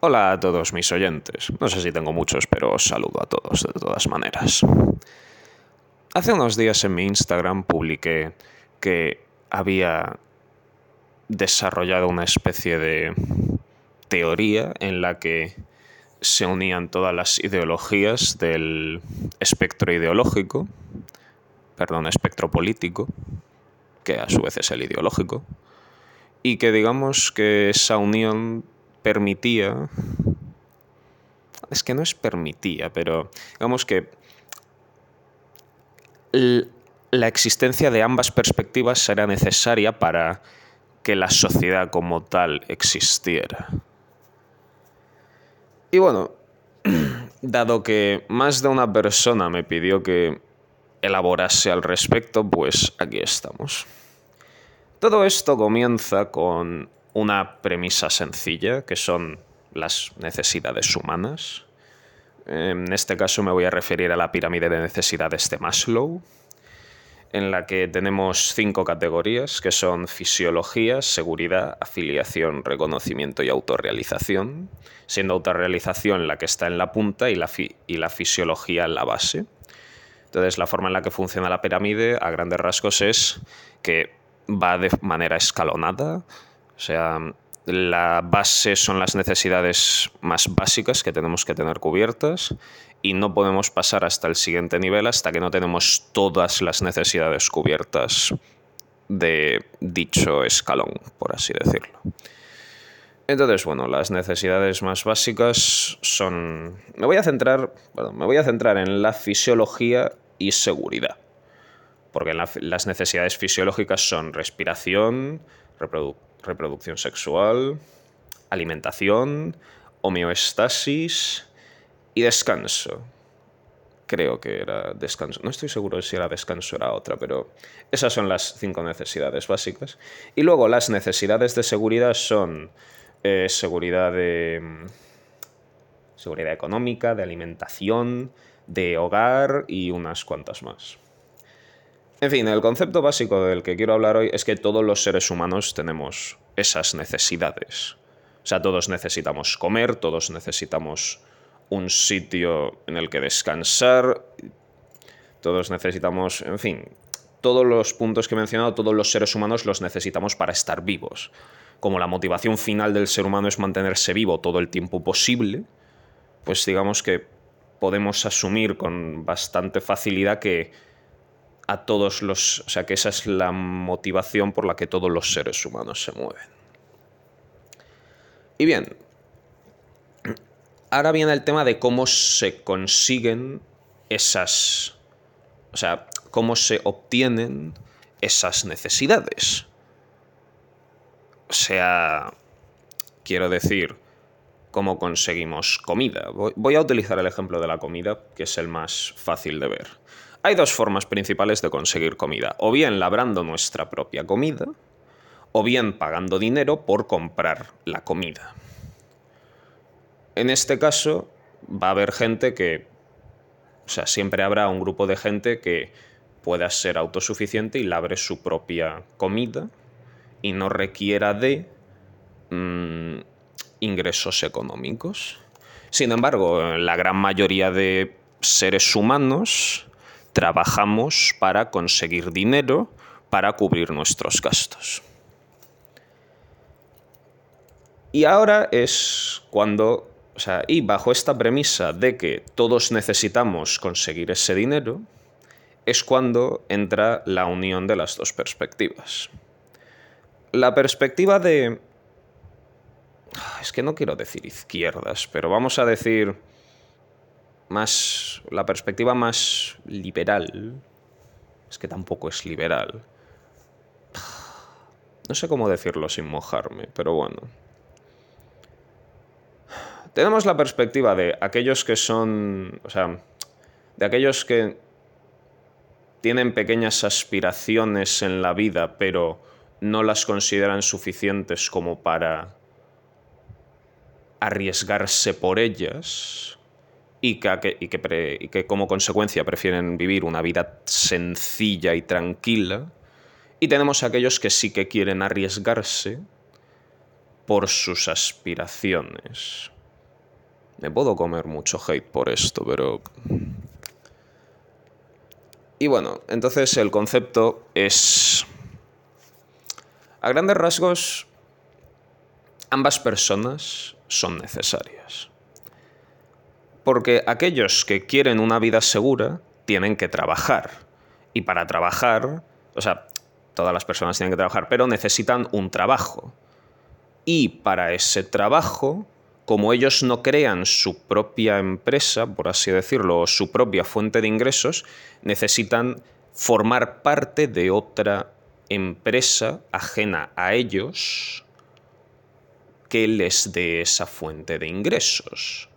Hola a todos mis oyentes. No sé si tengo muchos, pero os saludo a todos de todas maneras. Hace unos días en mi Instagram publiqué que había desarrollado una especie de teoría en la que se unían todas las ideologías del espectro ideológico, perdón, espectro político, que a su vez es el ideológico, y que digamos que esa unión permitía, es que no es permitía, pero digamos que la existencia de ambas perspectivas será necesaria para que la sociedad como tal existiera. Y bueno, dado que más de una persona me pidió que elaborase al respecto, pues aquí estamos. Todo esto comienza con una premisa sencilla, que son las necesidades humanas. En este caso me voy a referir a la pirámide de necesidades de Maslow, en la que tenemos cinco categorías, que son fisiología, seguridad, afiliación, reconocimiento y autorrealización, siendo autorrealización la que está en la punta y la, y la fisiología en la base. Entonces, la forma en la que funciona la pirámide, a grandes rasgos, es que va de manera escalonada, o sea, la base son las necesidades más básicas que tenemos que tener cubiertas y no podemos pasar hasta el siguiente nivel hasta que no tenemos todas las necesidades cubiertas de dicho escalón, por así decirlo. Entonces, bueno, las necesidades más básicas son... Me voy a centrar, me voy a centrar en la fisiología y seguridad. Porque las necesidades fisiológicas son respiración, reproducción sexual, alimentación, homeostasis y descanso. Creo que era descanso. No estoy seguro si era descanso o era otra, pero esas son las cinco necesidades básicas. Y luego las necesidades de seguridad son eh, seguridad de... Seguridad económica, de alimentación, de hogar y unas cuantas más. En fin, el concepto básico del que quiero hablar hoy es que todos los seres humanos tenemos esas necesidades. O sea, todos necesitamos comer, todos necesitamos un sitio en el que descansar, todos necesitamos, en fin, todos los puntos que he mencionado, todos los seres humanos los necesitamos para estar vivos. Como la motivación final del ser humano es mantenerse vivo todo el tiempo posible, pues digamos que podemos asumir con bastante facilidad que a todos los... O sea, que esa es la motivación por la que todos los seres humanos se mueven. Y bien, ahora viene el tema de cómo se consiguen esas... O sea, cómo se obtienen esas necesidades. O sea, quiero decir, cómo conseguimos comida. Voy a utilizar el ejemplo de la comida, que es el más fácil de ver. Hay dos formas principales de conseguir comida, o bien labrando nuestra propia comida, o bien pagando dinero por comprar la comida. En este caso, va a haber gente que, o sea, siempre habrá un grupo de gente que pueda ser autosuficiente y labre su propia comida y no requiera de mm, ingresos económicos. Sin embargo, la gran mayoría de seres humanos trabajamos para conseguir dinero para cubrir nuestros gastos. Y ahora es cuando, o sea, y bajo esta premisa de que todos necesitamos conseguir ese dinero, es cuando entra la unión de las dos perspectivas. La perspectiva de... Es que no quiero decir izquierdas, pero vamos a decir más, la perspectiva más liberal, es que tampoco es liberal. No sé cómo decirlo sin mojarme, pero bueno. Tenemos la perspectiva de aquellos que son, o sea, de aquellos que tienen pequeñas aspiraciones en la vida, pero no las consideran suficientes como para arriesgarse por ellas y que, como consecuencia prefieren vivir una vida sencilla y tranquila. Y tenemos aquellos que sí que quieren arriesgarse por sus aspiraciones. Me puedo comer mucho hate por esto, pero... Y bueno, entonces el concepto es... A grandes rasgos, ambas personas son necesarias. Porque aquellos que quieren una vida segura tienen que trabajar. Y para trabajar, o sea, todas las personas tienen que trabajar, pero necesitan un trabajo. Y para ese trabajo, como ellos no crean su propia empresa, por así decirlo, o su propia fuente de ingresos, necesitan formar parte de otra empresa ajena a ellos que les dé esa fuente de ingresos.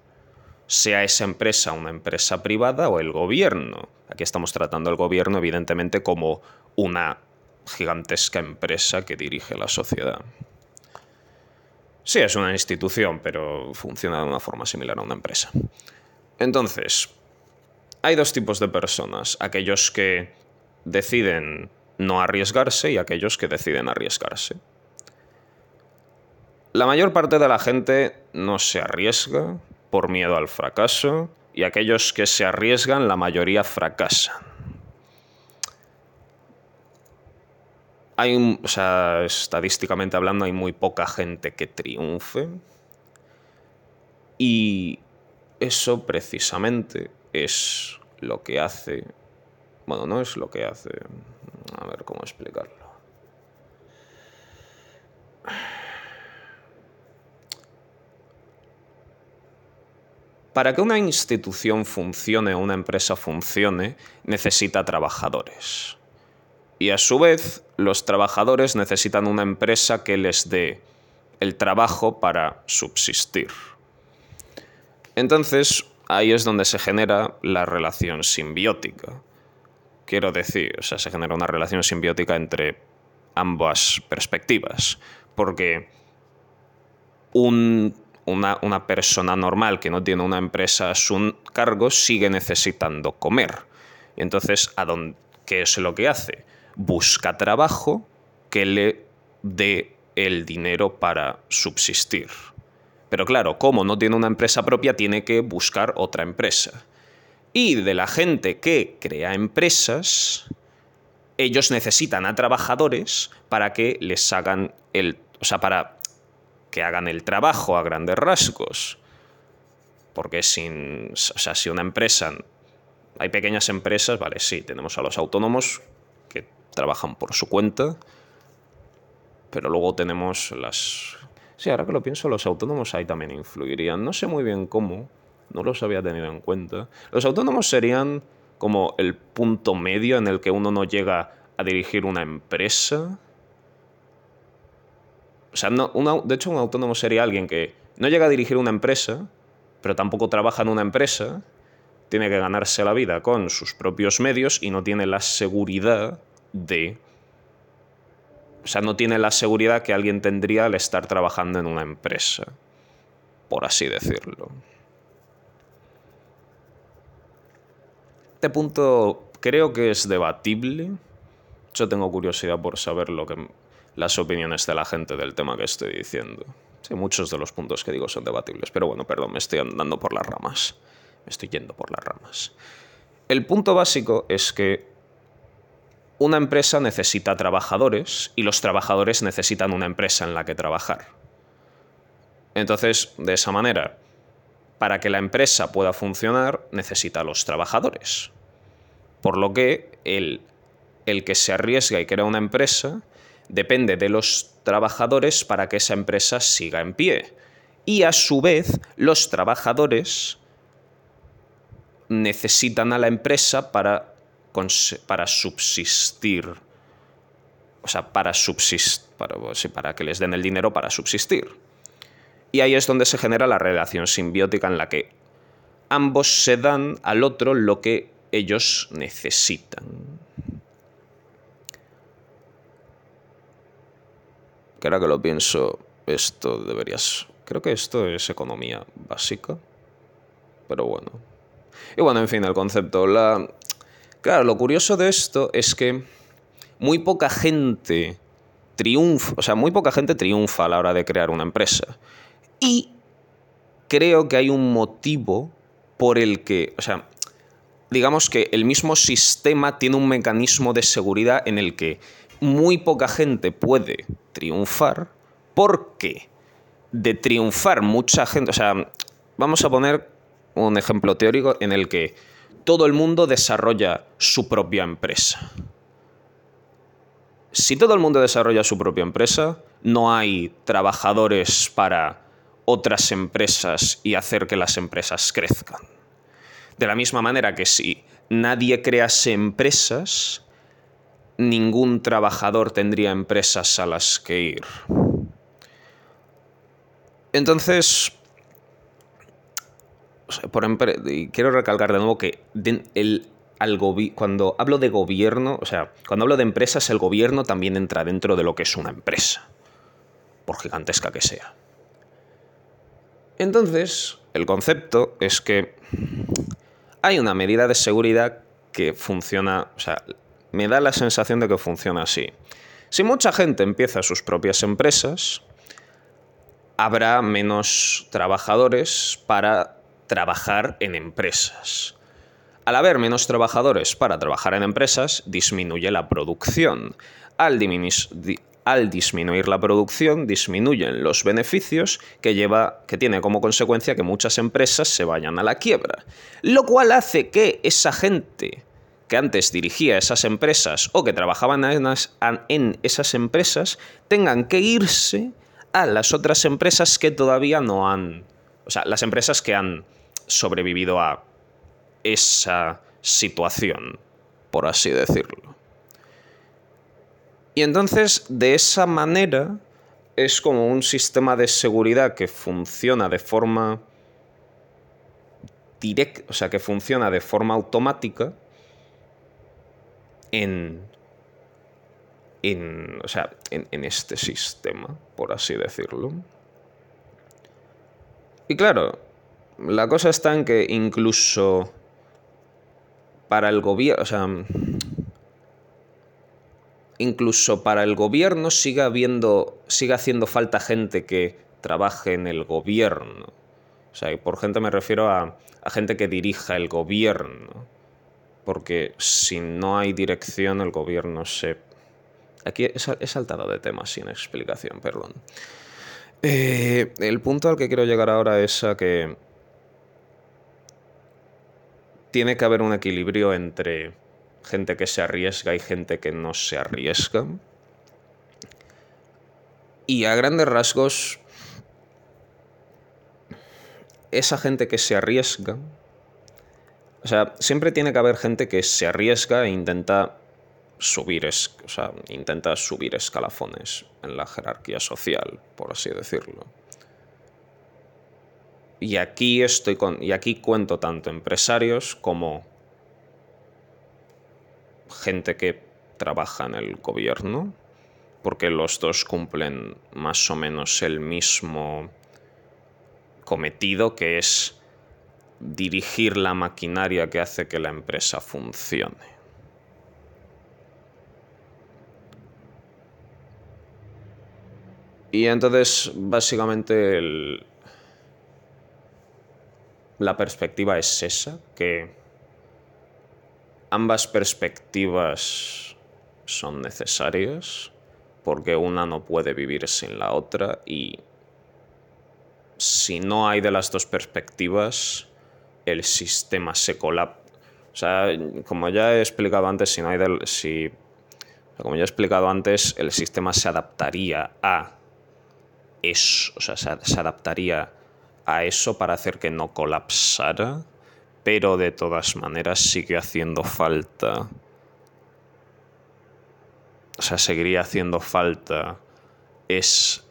Sea esa empresa una empresa privada o el gobierno. Aquí estamos tratando al gobierno evidentemente como una gigantesca empresa que dirige la sociedad. Sí, es una institución, pero funciona de una forma similar a una empresa. Entonces, hay dos tipos de personas. Aquellos que deciden no arriesgarse y aquellos que deciden arriesgarse. La mayor parte de la gente no se arriesga por miedo al fracaso y aquellos que se arriesgan, la mayoría fracasan. Hay, o sea, estadísticamente hablando, hay muy poca gente que triunfe. Y eso precisamente es lo que hace. Bueno, no es lo que hace. A ver cómo explicarlo. Para que una institución funcione o una empresa funcione, necesita trabajadores. Y a su vez, los trabajadores necesitan una empresa que les dé el trabajo para subsistir. Entonces, ahí es donde se genera la relación simbiótica. Quiero decir, o sea, se genera una relación simbiótica entre ambas perspectivas. Porque un una, persona normal que no tiene una empresa a su cargo sigue necesitando comer. Y entonces, ¿a dónde, ¿qué es lo que hace? Busca trabajo que le dé el dinero para subsistir. Pero claro, como no tiene una empresa propia, tiene que buscar otra empresa. Y de la gente que crea empresas, ellos necesitan a trabajadores para que les hagan el... O sea, para que hagan el trabajo a grandes rasgos. Porque sin, o sea, si una empresa, hay pequeñas empresas, vale, sí, tenemos a los autónomos que trabajan por su cuenta, pero luego tenemos las... Sí, ahora que lo pienso, los autónomos ahí también influirían. No sé muy bien cómo, no los había tenido en cuenta. Los autónomos serían como el punto medio en el que uno no llega a dirigir una empresa o sea, no, de hecho, un autónomo sería alguien que no llega a dirigir una empresa, pero tampoco trabaja en una empresa, tiene que ganarse la vida con sus propios medios y no tiene la seguridad de... O sea, no tiene la seguridad que alguien tendría al estar trabajando en una empresa, por así decirlo. Este punto creo que es debatible. Yo tengo curiosidad por saber lo que las opiniones de la gente del tema que estoy diciendo. Sí, muchos de los puntos que digo son debatibles, pero bueno, perdón, me estoy andando por las ramas. Me estoy yendo por las ramas. El punto básico es que una empresa necesita trabajadores y los trabajadores necesitan una empresa en la que trabajar. Entonces, de esa manera, para que la empresa pueda funcionar, necesita los trabajadores. Por lo que el, el que se arriesga y crea una empresa depende de los trabajadores para que esa empresa siga en pie. Y a su vez, los trabajadores necesitan a la empresa para, para subsistir. O sea, para para que les den el dinero para subsistir. Y ahí es donde se genera la relación simbiótica en la que ambos se dan al otro lo que ellos necesitan. Que ahora que lo pienso, esto deberías... Creo que esto es economía básica. Pero bueno. Y bueno, en fin, el concepto. La... Claro, lo curioso de esto es que muy poca gente triunfa, o sea, muy poca gente triunfa a la hora de crear una empresa. Y creo que hay un motivo por el que, o sea, digamos que el mismo sistema tiene un mecanismo de seguridad en el que muy poca gente puede triunfar porque de triunfar mucha gente, o sea, vamos a poner un ejemplo teórico en el que todo el mundo desarrolla su propia empresa. Si todo el mundo desarrolla su propia empresa, no hay trabajadores para otras empresas y hacer que las empresas crezcan. De la misma manera que si nadie crease empresas, ningún trabajador tendría empresas a las que ir. Entonces, quiero recalcar de nuevo que el, cuando hablo de gobierno, o sea, cuando hablo de empresas, el gobierno también entra dentro de lo que es una empresa, por gigantesca que sea. Entonces, el concepto es que hay una medida de seguridad que funciona, o sea, me da la sensación de que funciona así. Si mucha gente empieza sus propias empresas, habrá menos trabajadores para trabajar en empresas. Al haber menos trabajadores para trabajar en empresas, disminuye la producción. Al, disminuir la producción, disminuyen los beneficios que, lleva, que tiene como consecuencia que muchas empresas se vayan a la quiebra. Lo cual hace que esa gente que antes dirigía esas empresas o que trabajaban en esas empresas tengan que irse a las otras empresas que todavía no han... O sea, las empresas que han sobrevivido a esa situación, por así decirlo. Y entonces, de esa manera, es como un sistema de seguridad que funciona de forma directa, o sea, que funciona de forma automática en, en, o sea, en, en este sistema, por así decirlo. Y claro, la cosa está en que incluso para el gobierno, o sea, incluso para el gobierno sigue habiendo, sigue haciendo falta gente que trabaje en el gobierno. O sea, y por gente me refiero a, gente que dirija el gobierno. Porque si no hay dirección, el gobierno se... Aquí he saltado de tema sin explicación, perdón. Eh, el punto al que quiero llegar ahora es a que tiene que haber un equilibrio entre gente que se arriesga y gente que no se arriesga. Y a grandes rasgos, esa gente que se arriesga, o sea, siempre tiene que haber gente que se arriesga e intenta subir, o sea, intenta subir escalafones en la jerarquía social, por así decirlo. Y aquí estoy con. Y aquí cuento tanto empresarios como gente que trabaja en el gobierno, porque los dos cumplen más o menos el mismo cometido, que es dirigir la maquinaria que hace que la empresa funcione. Y entonces, básicamente, la perspectiva es esa, que ambas perspectivas son necesarias porque una no puede vivir sin la otra y si no hay de las dos perspectivas, el sistema se colapsa. O sea, como ya he explicado antes, si no hay del, si, como ya he explicado antes, el sistema se adaptaría a eso, o sea, se adaptaría a eso para hacer que no colapsara, pero de todas maneras sigue haciendo falta. O sea, seguiría haciendo falta. Es.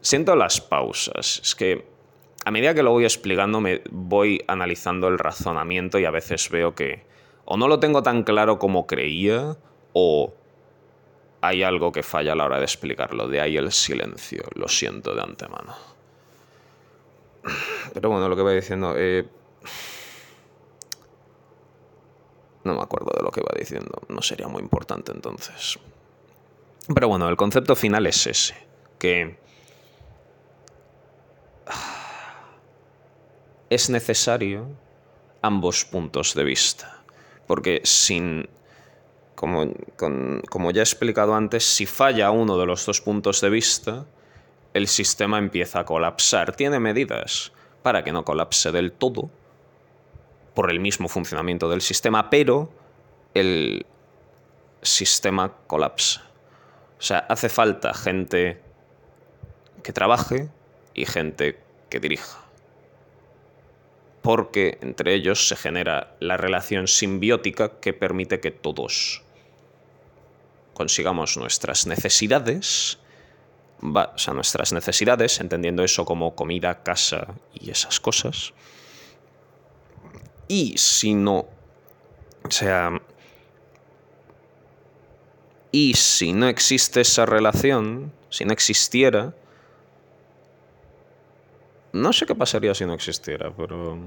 Siento las pausas. Es que a medida que lo voy explicando, me voy analizando el razonamiento y a veces veo que o no lo tengo tan claro como creía, o hay algo que falla a la hora de explicarlo, de ahí el silencio, lo siento de antemano. Pero bueno, lo que voy diciendo... Eh, no me acuerdo de lo que iba diciendo, no sería muy importante entonces. Pero bueno, el concepto final es ese, que es necesario ambos puntos de vista. Porque sin, como, como ya he explicado antes, si falla uno de los dos puntos de vista, el sistema empieza a colapsar. Tiene medidas para que no colapse del todo por el mismo funcionamiento del sistema, pero el sistema colapsa. O sea, hace falta gente que trabaje y gente que dirija. Porque entre ellos se genera la relación simbiótica que permite que todos consigamos nuestras necesidades o sea, nuestras necesidades, entendiendo eso como comida, casa y esas cosas. Y si no, o sea, y si no existe esa relación, si no existiera, no sé qué pasaría si no existiera, pero...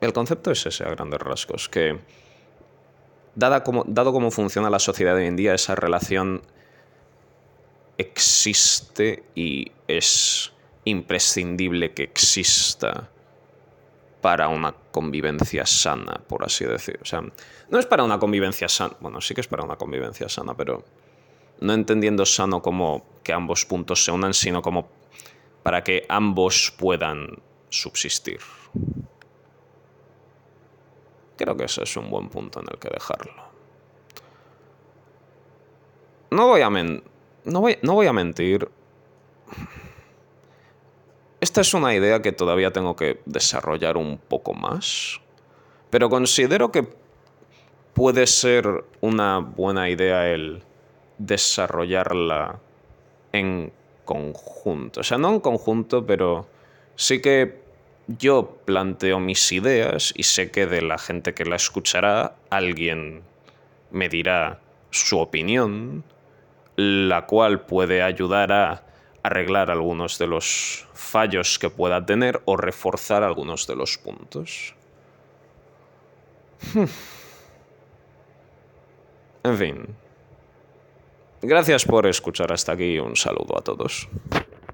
El concepto es ese a grandes rasgos, que dada como, dado cómo funciona la sociedad hoy en día, esa relación existe y es imprescindible que exista para una convivencia sana, por así decir. O sea, no es para una convivencia sana, bueno, sí que es para una convivencia sana, pero no entendiendo sano como que ambos puntos se unan, sino como para que ambos puedan subsistir. Creo que ese es un buen punto en el que dejarlo. No voy a, no voy, a mentir. Esta es una idea que todavía tengo que desarrollar un poco más. Pero considero que puede ser una buena idea el desarrollarla en conjunto. O sea, no en conjunto, pero sí que yo planteo mis ideas y sé que de la gente que la escuchará alguien me dirá su opinión la cual puede ayudar a arreglar algunos de los fallos que pueda tener o reforzar algunos de los puntos. Hmm. En fin. Gracias por escuchar hasta aquí un saludo a todos.